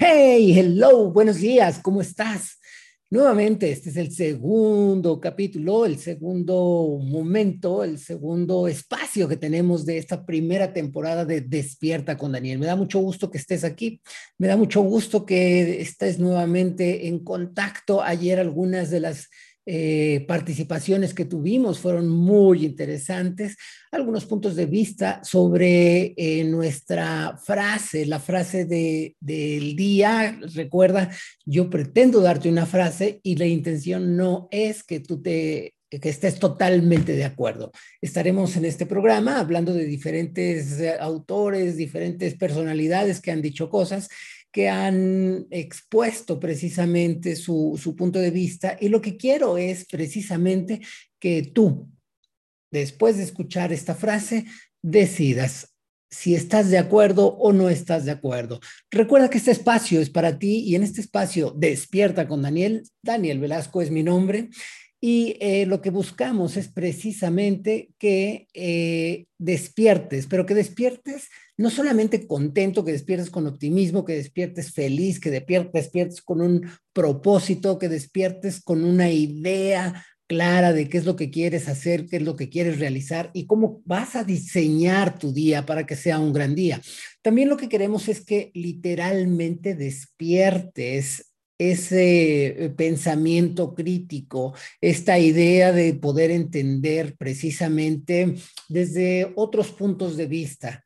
Hey, hello, buenos días, ¿cómo estás? Nuevamente, este es el segundo capítulo, el segundo momento, el segundo espacio que tenemos de esta primera temporada de Despierta con Daniel. Me da mucho gusto que estés aquí, me da mucho gusto que estés nuevamente en contacto. Ayer algunas de las eh, participaciones que tuvimos fueron muy interesantes. Algunos puntos de vista sobre eh, nuestra frase, la frase de, del día. Recuerda, yo pretendo darte una frase y la intención no es que tú te que estés totalmente de acuerdo. Estaremos en este programa hablando de diferentes eh, autores, diferentes personalidades que han dicho cosas que han expuesto precisamente su, su punto de vista y lo que quiero es precisamente que tú, después de escuchar esta frase, decidas si estás de acuerdo o no estás de acuerdo. Recuerda que este espacio es para ti y en este espacio despierta con Daniel. Daniel Velasco es mi nombre y eh, lo que buscamos es precisamente que eh, despiertes, pero que despiertes no solamente contento, que despiertes con optimismo, que despiertes feliz, que despiertes con un propósito, que despiertes con una idea clara de qué es lo que quieres hacer, qué es lo que quieres realizar y cómo vas a diseñar tu día para que sea un gran día. También lo que queremos es que literalmente despiertes ese eh, pensamiento crítico, esta idea de poder entender precisamente desde otros puntos de vista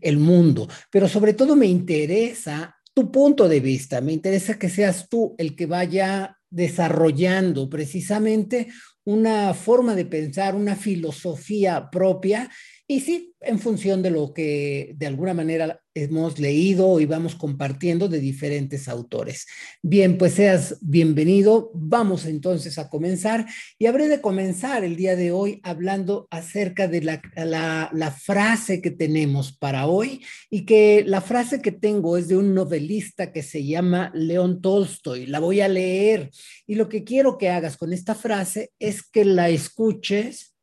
el mundo, pero sobre todo me interesa tu punto de vista, me interesa que seas tú el que vaya desarrollando precisamente una forma de pensar, una filosofía propia y sí, en función de lo que de alguna manera hemos leído y vamos compartiendo de diferentes autores. Bien, pues seas bienvenido. Vamos entonces a comenzar y habré de comenzar el día de hoy hablando acerca de la, frase que tenemos para hoy y que la frase que tengo es de un novelista que se llama León Tolstoy. La voy a leer y lo que quiero que hagas con esta frase es que la escuches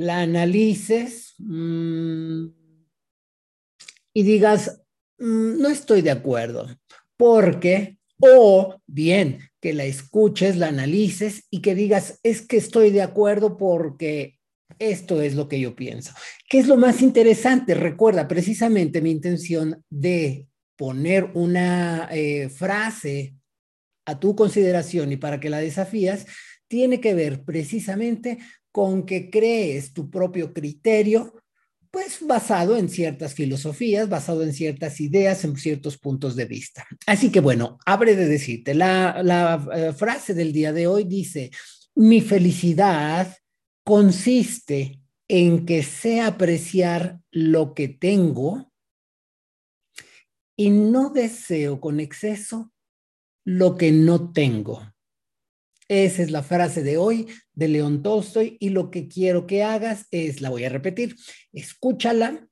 la analices mm, y digas, mm, no estoy de acuerdo, porque, o bien, que la escuches, la analices y que digas, es que estoy de acuerdo porque esto es lo que yo pienso. ¿Qué es lo más interesante? Recuerda, precisamente mi intención de poner una eh, frase a tu consideración y para que la desafías, tiene que ver precisamente con que crees tu propio criterio, pues basado en ciertas filosofías, basado en ciertas ideas, en ciertos puntos de vista. Así que bueno, abre de decirte, la, la eh, frase del día de hoy dice, mi felicidad consiste en que sé apreciar lo que tengo y no deseo con exceso lo que no tengo. Esa es la frase de hoy de León Tolstoy y lo que quiero que hagas es, la voy a repetir, escúchala,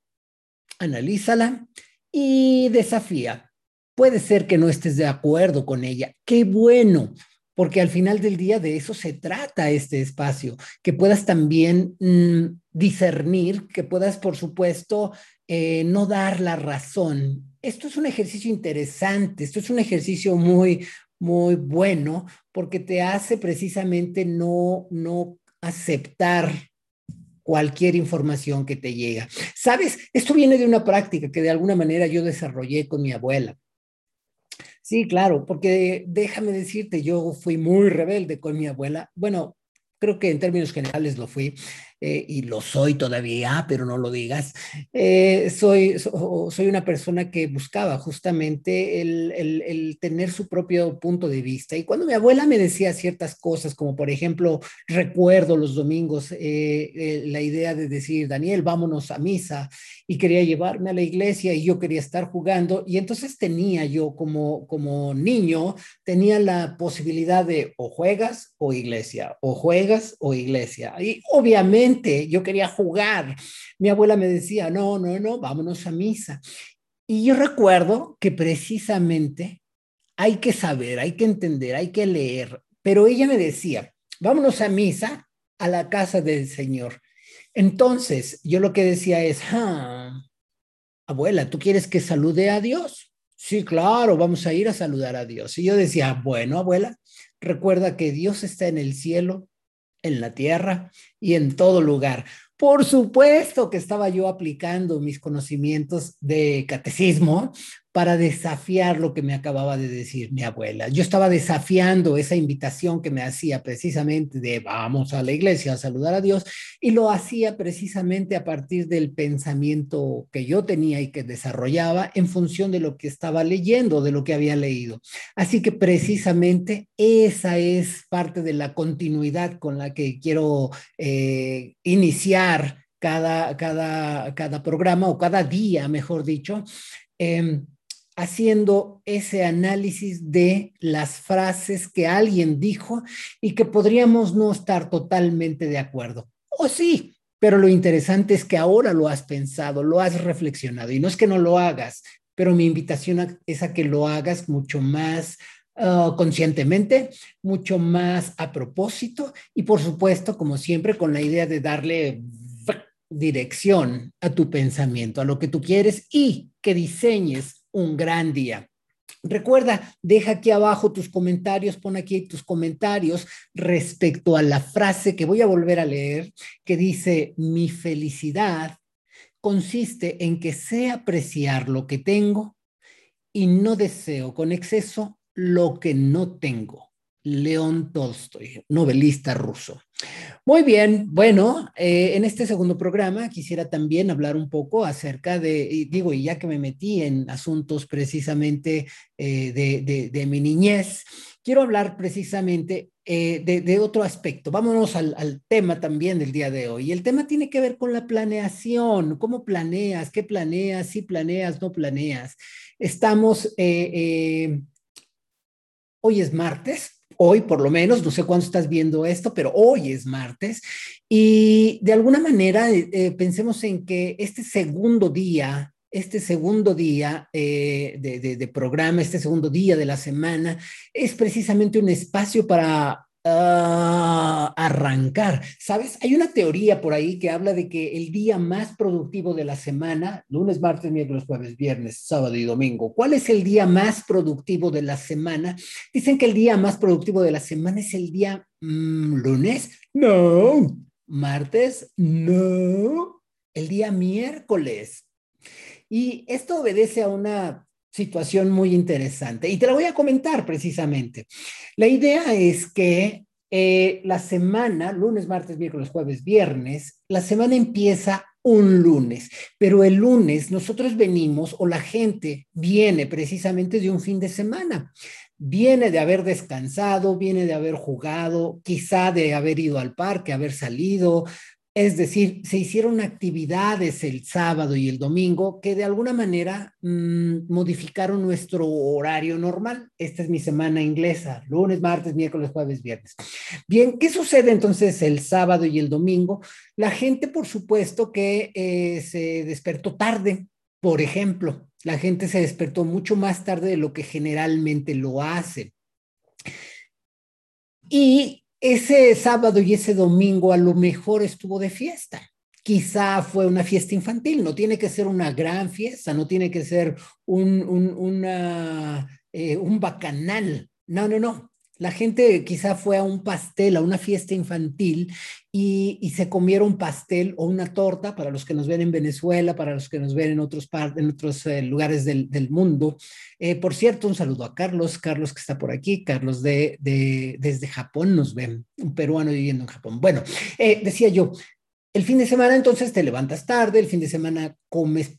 analízala y desafía. Puede ser que no estés de acuerdo con ella. Qué bueno, porque al final del día de eso se trata este espacio, que puedas también mm, discernir, que puedas, por supuesto, eh, no dar la razón. Esto es un ejercicio interesante, esto es un ejercicio muy, muy bueno porque te hace precisamente no, no aceptar cualquier información que te llega. Sabes, esto viene de una práctica que de alguna manera yo desarrollé con mi abuela. Sí, claro, porque déjame decirte, yo fui muy rebelde con mi abuela. Bueno, creo que en términos generales lo fui. Eh, y lo soy todavía, pero no lo digas, eh, soy, soy una persona que buscaba justamente el, el, tener su propio punto de vista. Y cuando mi abuela me decía ciertas cosas, como por ejemplo, recuerdo los domingos eh, la idea de decir, Daniel, vámonos a misa, y quería llevarme a la iglesia y yo quería estar jugando, y entonces tenía yo como, como niño, tenía la posibilidad de o juegas o iglesia, o juegas o iglesia. Y obviamente, yo quería jugar. Mi abuela me decía, no, no, no, vámonos a misa. Y yo recuerdo que precisamente hay que saber, hay que entender, hay que leer, pero ella me decía, vámonos a misa a la casa del Señor. Entonces, yo lo que decía es, ah, abuela, ¿tú quieres que salude a Dios? Sí, claro, vamos a ir a saludar a Dios. Y yo decía, bueno, abuela, recuerda que Dios está en el cielo, en la tierra y en todo lugar. Por supuesto que estaba yo aplicando mis conocimientos de catecismo para desafiar lo que me acababa de decir mi abuela. Yo estaba desafiando esa invitación que me hacía precisamente de vamos a la iglesia a saludar a Dios y lo hacía precisamente a partir del pensamiento que yo tenía y que desarrollaba en función de lo que estaba leyendo, de lo que había leído. Así que precisamente esa es parte de la continuidad con la que quiero eh, iniciar cada, cada, cada programa o cada día, mejor dicho. Eh, haciendo ese análisis de las frases que alguien dijo y que podríamos no estar totalmente de acuerdo. O sí, pero lo interesante es que ahora lo has pensado, lo has reflexionado y no es que no lo hagas, pero mi invitación es a que lo hagas mucho más ah, conscientemente, mucho más a propósito y por supuesto, como siempre, con la idea de darle dirección a tu pensamiento, a lo que tú quieres y que diseñes un gran día. Recuerda, deja aquí abajo tus comentarios, pon aquí tus comentarios respecto a la frase que voy a volver a leer, que dice, mi felicidad consiste en que sé apreciar lo que tengo y no deseo con exceso lo que no tengo. León Tolstoy, novelista ruso. Muy bien, bueno, eh, en este segundo programa quisiera también hablar un poco acerca de, digo, y ya que me metí en asuntos precisamente eh, de, mi niñez, quiero hablar precisamente eh, de, otro aspecto. Vámonos al, al, tema también del día de hoy. El tema tiene que ver con la planeación, cómo planeas, qué planeas, si planeas, no planeas. Estamos, hoy es martes, hoy por lo menos, no sé cuándo estás viendo esto, pero hoy es martes. Y de alguna manera eh, pensemos en que este segundo día, este segundo día eh, de, programa, este segundo día de la semana, es precisamente un espacio para Ah, arrancar. ¿Sabes? Hay una teoría por ahí que habla de que el día más productivo de la semana, lunes, martes, miércoles, jueves, viernes, sábado y domingo, ¿cuál es el día más productivo de la semana? Dicen que el día más productivo de la semana es el día mm, lunes. No. Martes. No. El día miércoles. Y esto obedece a una situación muy interesante y te la voy a comentar precisamente. La idea es que eh, la semana, lunes, martes, miércoles, jueves, viernes, la semana empieza un lunes, pero el lunes nosotros venimos o la gente viene precisamente de un fin de semana. Viene de haber descansado, viene de haber jugado, quizá de haber ido al parque, haber salido, es decir, se hicieron actividades el sábado y el domingo que de alguna manera mm, modificaron nuestro horario normal. Esta es mi semana inglesa, lunes, martes, miércoles, jueves, viernes. Bien, ¿qué sucede entonces el sábado y el domingo? La gente, por supuesto, que eh, se despertó tarde, por ejemplo. La gente se despertó mucho más tarde de lo que generalmente lo hace. Y ese sábado y ese domingo a lo mejor estuvo de fiesta. Quizá fue una fiesta infantil, no tiene que ser una gran fiesta, no tiene que ser un, un, eh, un bacanal. No, no, no. La gente quizá fue a un pastel, a una fiesta infantil y, se comieron pastel o una torta para los que nos ven en Venezuela, para los que nos ven en otros, en otros eh, lugares del, mundo. Eh, por cierto, un saludo a Carlos, Carlos que está por aquí, Carlos de, desde Japón nos ven, un peruano viviendo en Japón. Bueno, eh, decía yo, el fin de semana entonces te levantas tarde, el fin de semana comes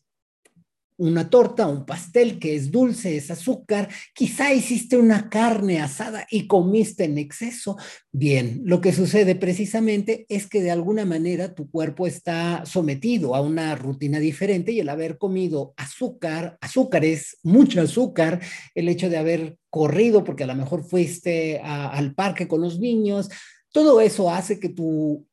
una torta, un pastel que es dulce, es azúcar, quizá hiciste una carne asada y comiste en exceso. Bien, lo que sucede precisamente es que de alguna manera tu cuerpo está sometido a una rutina diferente y el haber comido azúcar, azúcares, mucho azúcar, el hecho de haber corrido porque a lo mejor fuiste al parque con los niños, todo eso hace que tu,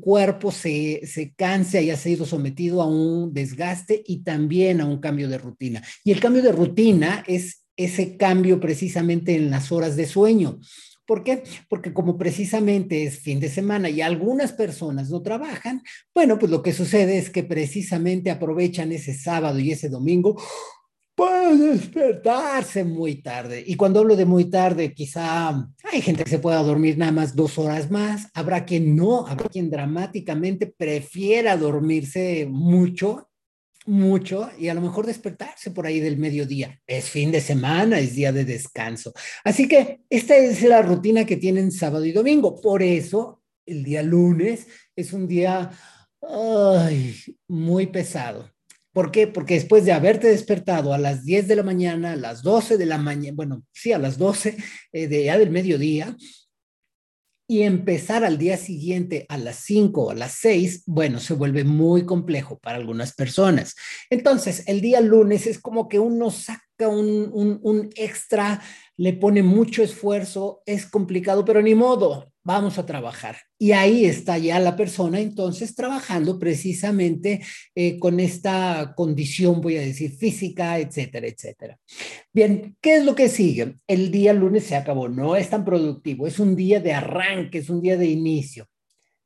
cuerpo se, se canse, haya sido sometido a un desgaste y también a un cambio de rutina. Y el cambio de rutina es ese cambio precisamente en las horas de sueño. ¿Por qué? Porque como precisamente es fin de semana y algunas personas no trabajan, bueno, pues lo que sucede es que precisamente aprovechan ese sábado y ese domingo para despertarse muy tarde. Y cuando hablo de muy tarde, quizá hay gente que se pueda dormir nada más dos horas más, habrá quien no, habrá quien dramáticamente prefiera dormirse mucho mucho y a lo mejor despertarse por ahí del mediodía. Es fin de semana, es día de descanso. Así que esta es la rutina que tienen sábado y domingo. Por eso el día lunes es un día muy pesado. ¿Por qué? Porque después de haberte despertado a las 10 de la mañana, a las 12 de la mañana, bueno, sí, a las 12 eh, de ya del mediodía, y empezar al día siguiente a las 5 o a las 6, bueno, se vuelve muy complejo para algunas personas. Entonces, el día lunes es como que uno saca un, un, un extra, le pone mucho esfuerzo, es complicado, pero ni modo, vamos a trabajar. Y ahí está ya la persona entonces trabajando precisamente eh, con esta condición, voy a decir, física, etcétera, etcétera. Bien, ¿qué es lo que sigue? El día lunes se acabó, no es tan productivo, es un día de arranque, es un día de inicio.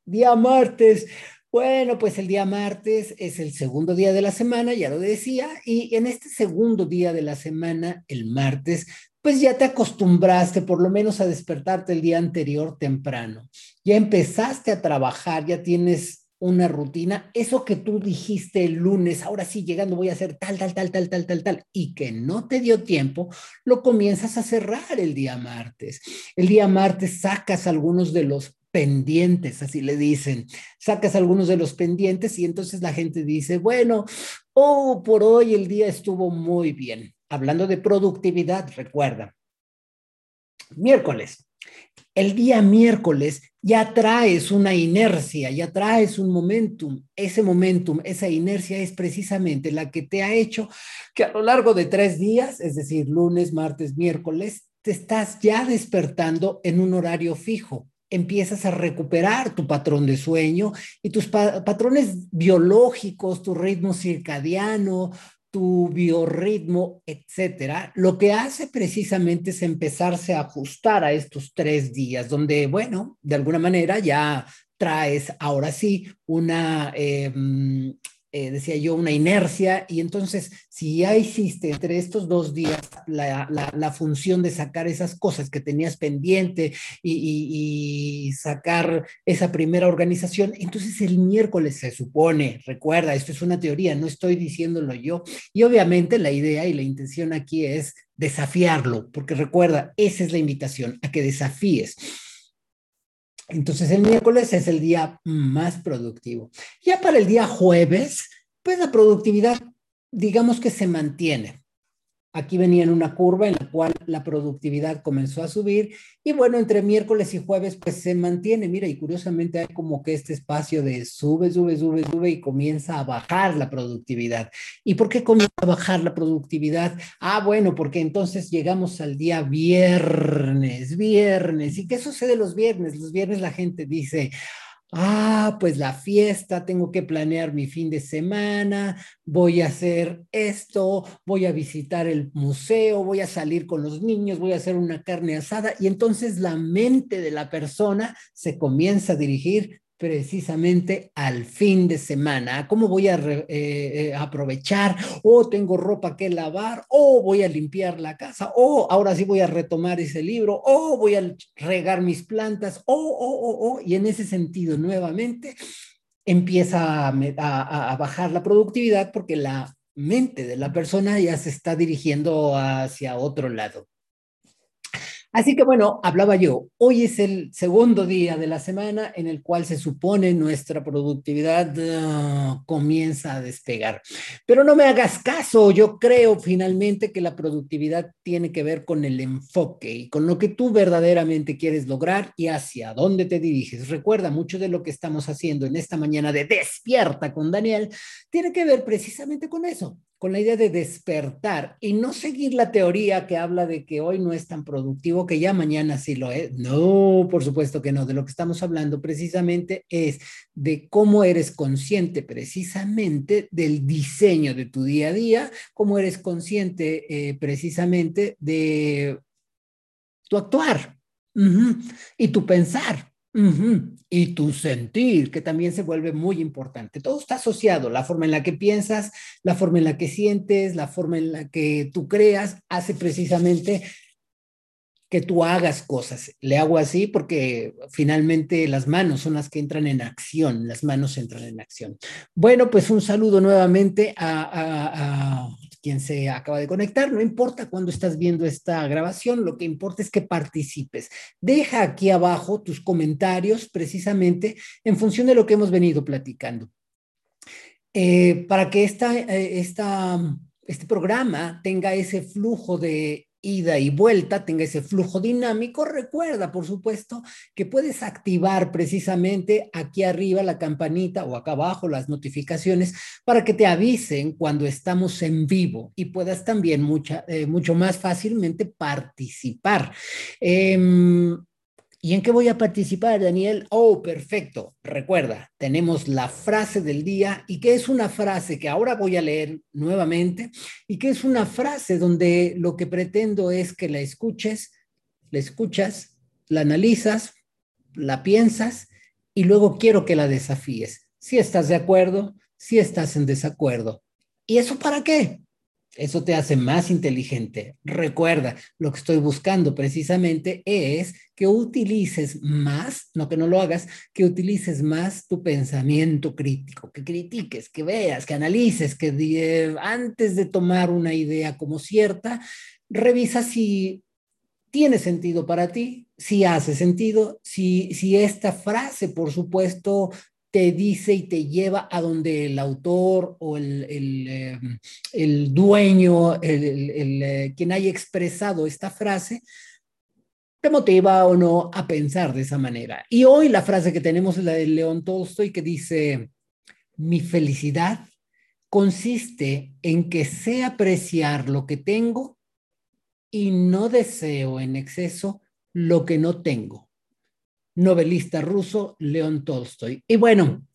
Día martes, bueno, pues el día martes es el segundo día de la semana, ya lo decía, y en este segundo día de la semana, el martes, pues ya te acostumbraste por lo menos a despertarte el día anterior temprano. Ya empezaste a trabajar, ya tienes una rutina, eso que tú dijiste el lunes, ahora sí llegando voy a hacer tal, tal, tal, tal, tal, tal, tal, y que no te dio tiempo, lo comienzas a cerrar el día martes. El día martes sacas algunos de los pendientes, así le dicen, sacas algunos de los pendientes y entonces la gente dice, bueno, oh, por hoy el día estuvo muy bien hablando de productividad, recuerda, miércoles. El día miércoles ya traes una inercia, ya traes un momentum. Ese momentum, esa inercia es precisamente la que te ha hecho que a lo largo de tres días, es decir, lunes, martes, miércoles, te estás ya despertando en un horario fijo empiezas a recuperar tu patrón de sueño y tus patrones biológicos, tu ritmo circadiano, tu biorritmo, etcétera, lo que hace precisamente es empezarse a ajustar a estos tres días, donde, bueno, de alguna manera ya traes ahora sí una em, eh, decía yo, una inercia y entonces si ya hiciste entre estos dos días la, función de sacar esas cosas que tenías pendiente y, sacar esa primera organización, entonces el miércoles se supone, recuerda, esto es una teoría, no estoy diciéndolo yo, y obviamente la idea y la intención aquí es desafiarlo, porque recuerda, esa es la invitación, a que desafíes. Entonces el miércoles es el día más productivo. Ya para el día jueves, pues la productividad, digamos que se mantiene. Aquí venía en una curva en la cual la productividad comenzó a subir y bueno, entre miércoles y jueves pues se mantiene. Mira, y curiosamente hay como que este espacio de sube, sube, sube, sube y comienza a bajar la productividad. ¿Y por qué comienza a bajar la productividad? Ah, bueno, porque entonces llegamos al día viernes, viernes. ¿Y qué sucede los viernes? Los viernes la gente dice, Ah, pues la fiesta, tengo que planear mi fin de semana, voy a hacer esto, voy a visitar el museo, voy a salir con los niños, voy a hacer una carne asada y entonces la mente de la persona se comienza a dirigir precisamente al fin de semana. ¿Cómo voy a eh, eh, aprovechar? O oh, tengo ropa que lavar, o voy a limpiar la casa, o ahora sí voy a retomar ese libro, o voy a regar mis plantas, o, o, o, y en ese sentido nuevamente empieza a bajar la productividad porque la mente de la persona ya se está dirigiendo hacia otro lado. Así que bueno, hablaba yo, hoy es el segundo día de la semana en el cual se supone nuestra productividad ah, comienza a despegar. Pero no me hagas caso, yo creo finalmente que la productividad tiene que ver con el enfoque y con lo que tú verdaderamente quieres lograr y hacia dónde te diriges. Recuerda, mucho de lo que estamos haciendo en esta mañana de despierta con Daniel tiene que ver precisamente con eso, con la idea de despertar y no seguir la teoría que habla de que hoy no es tan productivo, que ya mañana sí lo es. No, por supuesto que no. De lo que estamos hablando precisamente es de cómo eres consciente precisamente del diseño de tu día a día, cómo eres consciente eh, precisamente de tu actuar, y tu pensar. Y tu sentir, que también se vuelve muy importante. Todo está asociado, la forma en la que piensas, la forma en la que sientes, la forma en la que tú creas, hace precisamente que tú hagas cosas. Le hago así porque finalmente las manos son las que entran en acción, las manos entran en acción. Bueno, pues un saludo nuevamente a, quien se acaba de conectar. No importa cuando estás viendo esta grabación, lo que importa es que participes. Deja aquí abajo tus comentarios precisamente en función de lo que hemos venido platicando. Eh, para que eh, esta, este programa tenga ese flujo de ida y vuelta, tenga ese flujo dinámico, recuerda, por supuesto, que puedes activar precisamente aquí arriba la campanita o acá abajo las notificaciones para que te avisen cuando estamos en vivo y puedas también mucha, eh, mucho más fácilmente participar. Em, ¿Y en qué voy a participar, Daniel? Oh, perfecto. Recuerda, tenemos la frase del día y que es una frase que ahora voy a leer nuevamente y que es una frase donde lo que pretendo es que la escuches, la escuchas, la analizas, la piensas y luego quiero que la desafíes. Si estás de acuerdo, si estás en desacuerdo. ¿Y eso para qué? Eso te hace más inteligente. Recuerda, lo que estoy buscando precisamente es que utilices más, no que no lo hagas, que utilices más tu pensamiento crítico, que critiques, que veas, que analices, que antes de tomar una idea como cierta, revisa si tiene sentido para ti, si hace sentido, si, si esta frase, por supuesto, te dice y te lleva a donde el autor o el, el, em, dueño, el, eh, quien haya expresado esta frase, te motiva o no a pensar de esa manera. Y hoy la frase que tenemos es la de León Tolstoy que dice, mi felicidad consiste en que sé apreciar lo que tengo y no deseo en exceso lo que no tengo novelista ruso León Tolstoy. Y bueno,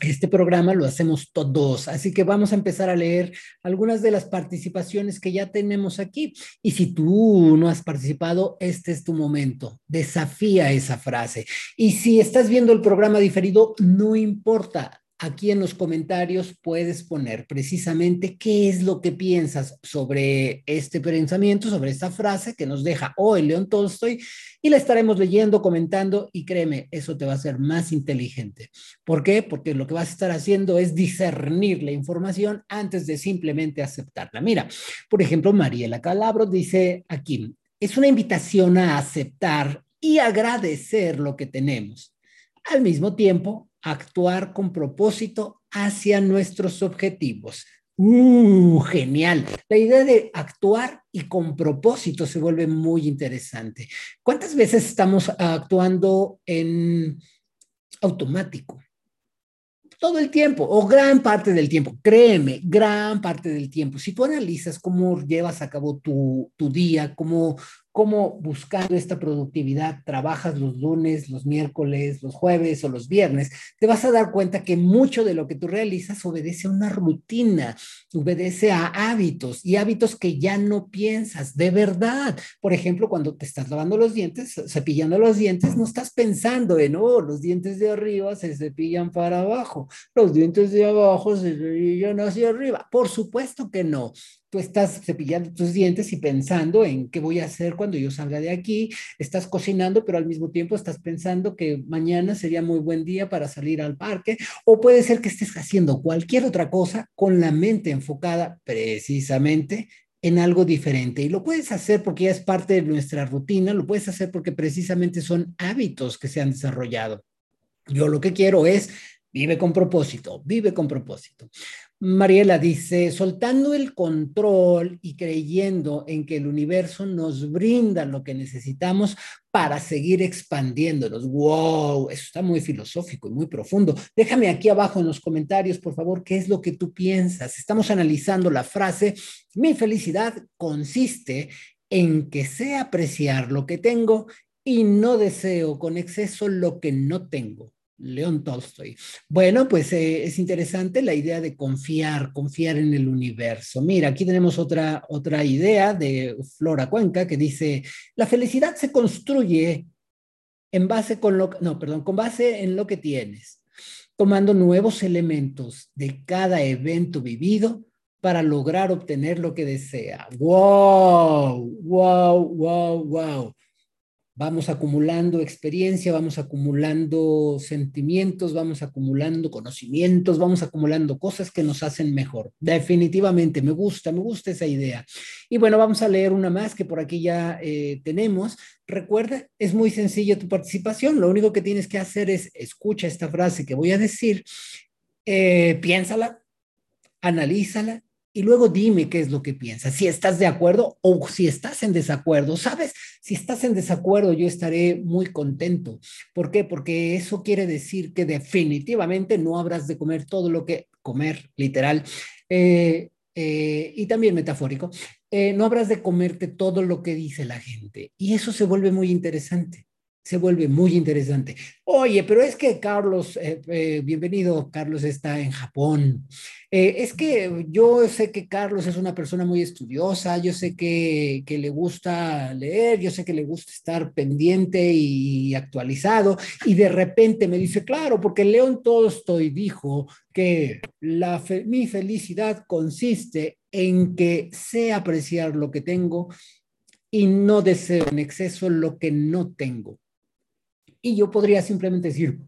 este programa lo hacemos todos, así que vamos a empezar a leer algunas de las participaciones que ya tenemos aquí. Y si tú no has participado, este es tu momento. Desafía esa frase. Y si estás viendo el programa diferido, no importa. Aquí en los comentarios puedes poner precisamente qué es lo que piensas sobre este pensamiento, sobre esta frase que nos deja hoy León Tolstoy y la estaremos leyendo, comentando y créeme, eso te va a hacer más inteligente. ¿Por qué? Porque lo que vas a estar haciendo es discernir la información antes de simplemente aceptarla. Mira, por ejemplo, Mariela Calabro dice aquí, es una invitación a aceptar y agradecer lo que tenemos. Al mismo tiempo, actuar con propósito hacia nuestros objetivos. ¡Uh! Genial. La idea de actuar y con propósito se vuelve muy interesante. ¿Cuántas veces estamos actuando en automático? Todo el tiempo o gran parte del tiempo. Créeme, gran parte del tiempo. Si tú analizas cómo llevas a cabo tu, tu día, cómo, cómo buscando esta productividad trabajas los lunes, los miércoles, los jueves o los viernes, te vas a dar cuenta que mucho de lo que tú realizas obedece a una rutina, obedece a hábitos y hábitos que ya no piensas de verdad. Por ejemplo, cuando te estás lavando los dientes, cepillando los dientes, no estás pensando en, oh, los dientes de arriba se cepillan para abajo, los dientes de abajo se cepillan hacia arriba. Por supuesto que no tú estás cepillando tus dientes y pensando en qué voy a hacer cuando yo salga de aquí, estás cocinando, pero al mismo tiempo estás pensando que mañana sería muy buen día para salir al parque, o puede ser que estés haciendo cualquier otra cosa con la mente enfocada precisamente en algo diferente. Y lo puedes hacer porque ya es parte de nuestra rutina, lo puedes hacer porque precisamente son hábitos que se han desarrollado. Yo lo que quiero es Vive con propósito, vive con propósito. Mariela dice, soltando el control y creyendo en que el universo nos brinda lo que necesitamos para seguir expandiéndonos. ¡Wow! Eso está muy filosófico y muy profundo. Déjame aquí abajo en los comentarios, por favor, qué es lo que tú piensas. Estamos analizando la frase, mi felicidad consiste en que sé apreciar lo que tengo y no deseo con exceso lo que no tengo. León Tolstoy. Bueno, pues eh, es interesante la idea de confiar, confiar en el universo. Mira, aquí tenemos otra, otra idea de Flora Cuenca que dice, la felicidad se construye en base con lo, no, perdón, con base en lo que tienes, tomando nuevos elementos de cada evento vivido para lograr obtener lo que desea. ¡Wow! ¡Wow! ¡Wow! ¡Wow! Vamos acumulando experiencia, vamos acumulando sentimientos, vamos acumulando conocimientos, vamos acumulando cosas que nos hacen mejor. Definitivamente, me gusta, me gusta esa idea. Y bueno, vamos a leer una más que por aquí ya eh, tenemos. Recuerda, es muy sencilla tu participación. Lo único que tienes que hacer es escucha esta frase que voy a decir, eh, piénsala, analízala y luego dime qué es lo que piensas, si estás de acuerdo o si estás en desacuerdo. ¿Sabes? Si estás en desacuerdo, yo estaré muy contento. ¿Por qué? Porque eso quiere decir que definitivamente no habrás de comer todo lo que comer, literal, eh, eh, y también metafórico, eh, no habrás de comerte todo lo que dice la gente. Y eso se vuelve muy interesante se vuelve muy interesante. Oye, pero es que Carlos, eh, eh, bienvenido, Carlos está en Japón. Eh, es que yo sé que Carlos es una persona muy estudiosa, yo sé que, le gusta leer, yo sé que le gusta estar pendiente y actualizado, y de repente me dice, claro, porque León Tolstoy dijo que mi felicidad consiste en que sé apreciar lo que tengo y no deseo en exceso lo que no tengo. Y yo podría simplemente decir,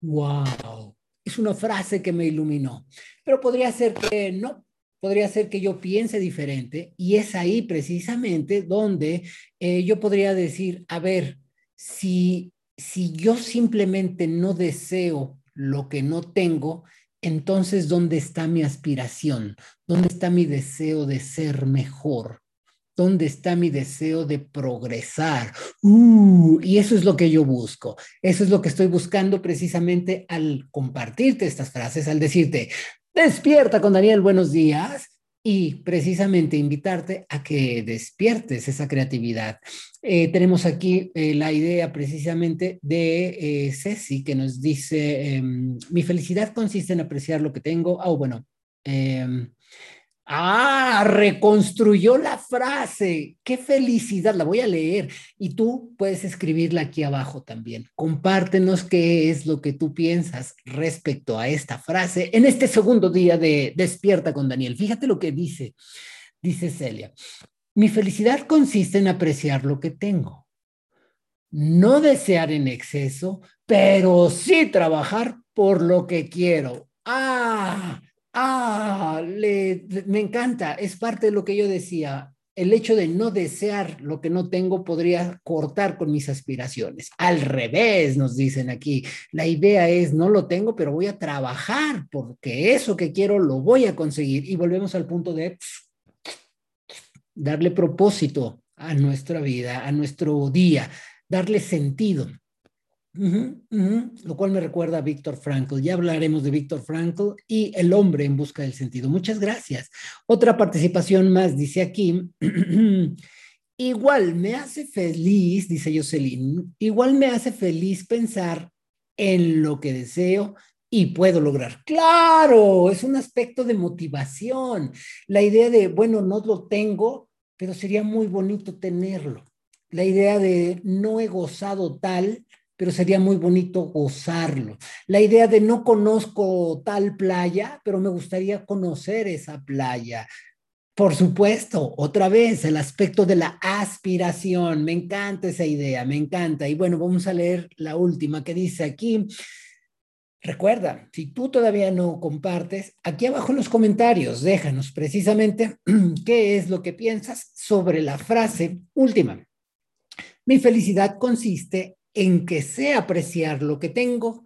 wow, es una frase que me iluminó. Pero podría ser que no, podría ser que yo piense diferente y es ahí precisamente donde eh, yo podría decir, a ver, si, si yo simplemente no deseo lo que no tengo, entonces ¿dónde está mi aspiración? ¿Dónde está mi deseo de ser mejor? ¿Dónde está mi deseo de progresar? Uh, y eso es lo que yo busco. Eso es lo que estoy buscando precisamente al compartirte estas frases, al decirte, despierta con Daniel, buenos días. Y precisamente invitarte a que despiertes esa creatividad. Eh, tenemos aquí eh, la idea precisamente de eh, Ceci que nos dice, em, mi felicidad consiste en apreciar lo que tengo. Oh, bueno, em, Ah, reconstruyó la frase. Qué felicidad, la voy a leer. Y tú puedes escribirla aquí abajo también. Compártenos qué es lo que tú piensas respecto a esta frase en este segundo día de Despierta con Daniel. Fíjate lo que dice, dice Celia. Mi felicidad consiste en apreciar lo que tengo. No desear en exceso, pero sí trabajar por lo que quiero. Ah, Ah, me encanta, es parte de lo que yo decía. El hecho de no desear lo que no tengo podría cortar con mis aspiraciones. Al revés, nos dicen aquí. La idea es, no lo tengo, pero voy a trabajar porque eso que quiero lo voy a conseguir. Y volvemos al punto de darle propósito a nuestra vida, a nuestro día, darle sentido. Lo cual me recuerda a Víctor Frankl. Ya hablaremos de Víctor Frankl y el hombre en busca del sentido. Muchas gracias. Otra participación más, dice aquí. igual me hace feliz, dice Jocelyn, igual me hace feliz pensar en lo que deseo y puedo lograr. Claro, es un aspecto de motivación. La idea de, bueno, no lo tengo, pero sería muy bonito tenerlo. La idea de no he gozado tal, pero sería muy bonito gozarlo. La idea de no conozco tal playa, pero me gustaría conocer esa playa. Por supuesto, otra vez, el aspecto de la aspiración. Me encanta esa idea, me encanta. Y bueno, vamos a leer la última que dice aquí. Recuerda, si tú todavía no compartes, aquí abajo en los comentarios, déjanos precisamente qué es lo que piensas sobre la frase última. Mi felicidad consiste en que sé apreciar lo que tengo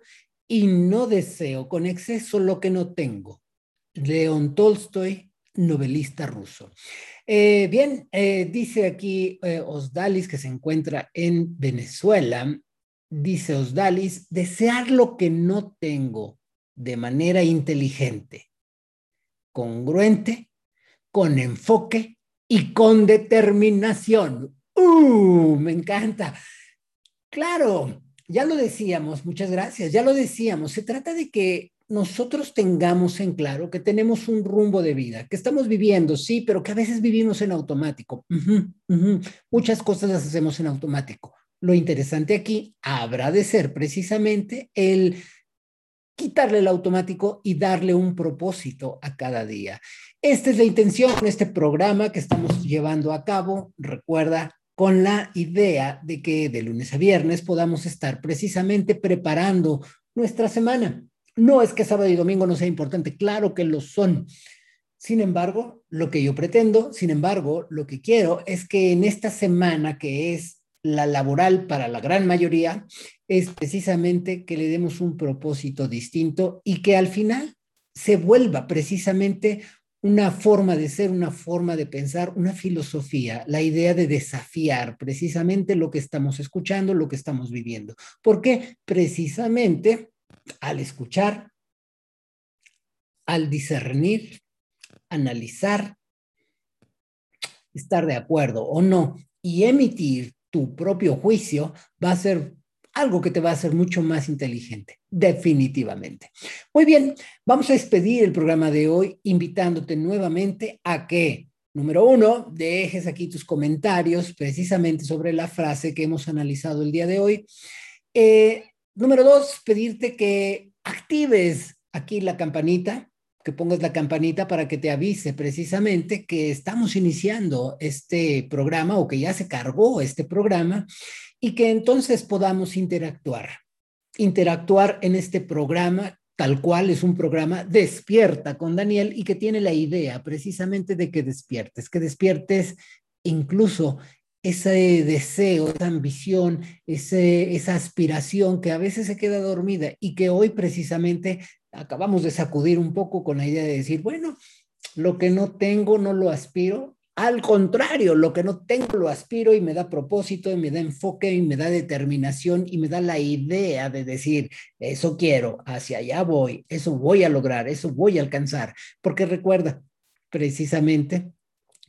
y no deseo con exceso lo que no tengo. León Tolstoy, novelista ruso. Eh, bien, eh, dice aquí eh, Osdalis, que se encuentra en Venezuela, dice Osdalis, desear lo que no tengo de manera inteligente, congruente, con enfoque y con determinación. ¡Uh! Me encanta. Claro, ya lo decíamos, muchas gracias, ya lo decíamos, se trata de que nosotros tengamos en claro que tenemos un rumbo de vida, que estamos viviendo, sí, pero que a veces vivimos en automático. Muchas cosas las hacemos en automático. Lo interesante aquí habrá de ser precisamente el quitarle el automático y darle un propósito a cada día. Esta es la intención de este programa que estamos llevando a cabo. Recuerda, con la idea de que de lunes a viernes podamos estar precisamente preparando nuestra semana. No es que sábado y domingo no sea importante, claro que lo son. Sin embargo, lo que yo pretendo, sin embargo, lo que quiero es que en esta semana que es la laboral para la gran mayoría es precisamente que le demos un propósito distinto y que al final se vuelva precisamente una forma de ser, una forma de pensar, una filosofía, la idea de desafiar precisamente lo que estamos escuchando, lo que estamos viviendo. Porque precisamente al escuchar, al discernir, analizar, estar de acuerdo o no y emitir tu propio juicio va a ser algo que te va a hacer mucho más inteligente, definitivamente. Muy bien, vamos a despedir el programa de hoy invitándote nuevamente a que, número uno, dejes aquí tus comentarios precisamente sobre la frase que hemos analizado el día de hoy. Eh, número dos, pedirte que actives aquí la campanita que pongas la campanita para que te avise precisamente que estamos iniciando este programa o que ya se cargó este programa y que entonces podamos interactuar. Interactuar en este programa tal cual es un programa despierta con Daniel y que tiene la idea precisamente de que despiertes, que despiertes incluso ese deseo, esa ambición, ese, esa aspiración que a veces se queda dormida y que hoy precisamente acabamos de sacudir un poco con la idea de decir, bueno, lo que no tengo no lo aspiro. Al contrario, lo que no tengo lo aspiro y me da propósito y me da enfoque y me da determinación y me da la idea de decir, eso quiero, hacia allá voy, eso voy a lograr, eso voy a alcanzar. Porque recuerda, precisamente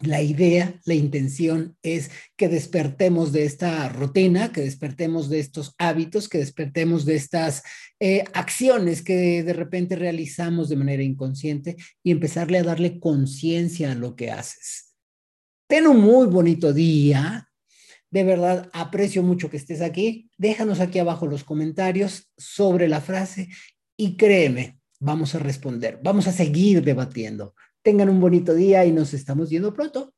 la idea, la intención es que despertemos de esta rutina, que despertemos de estos hábitos, que despertemos de estas eh, acciones que de repente realizamos de manera inconsciente y empezarle a darle conciencia a lo que haces. Ten un muy bonito día. De verdad, aprecio mucho que estés aquí. Déjanos aquí abajo los comentarios sobre la frase y créeme, vamos a responder, vamos a seguir debatiendo. Tengan un bonito día y nos estamos viendo pronto.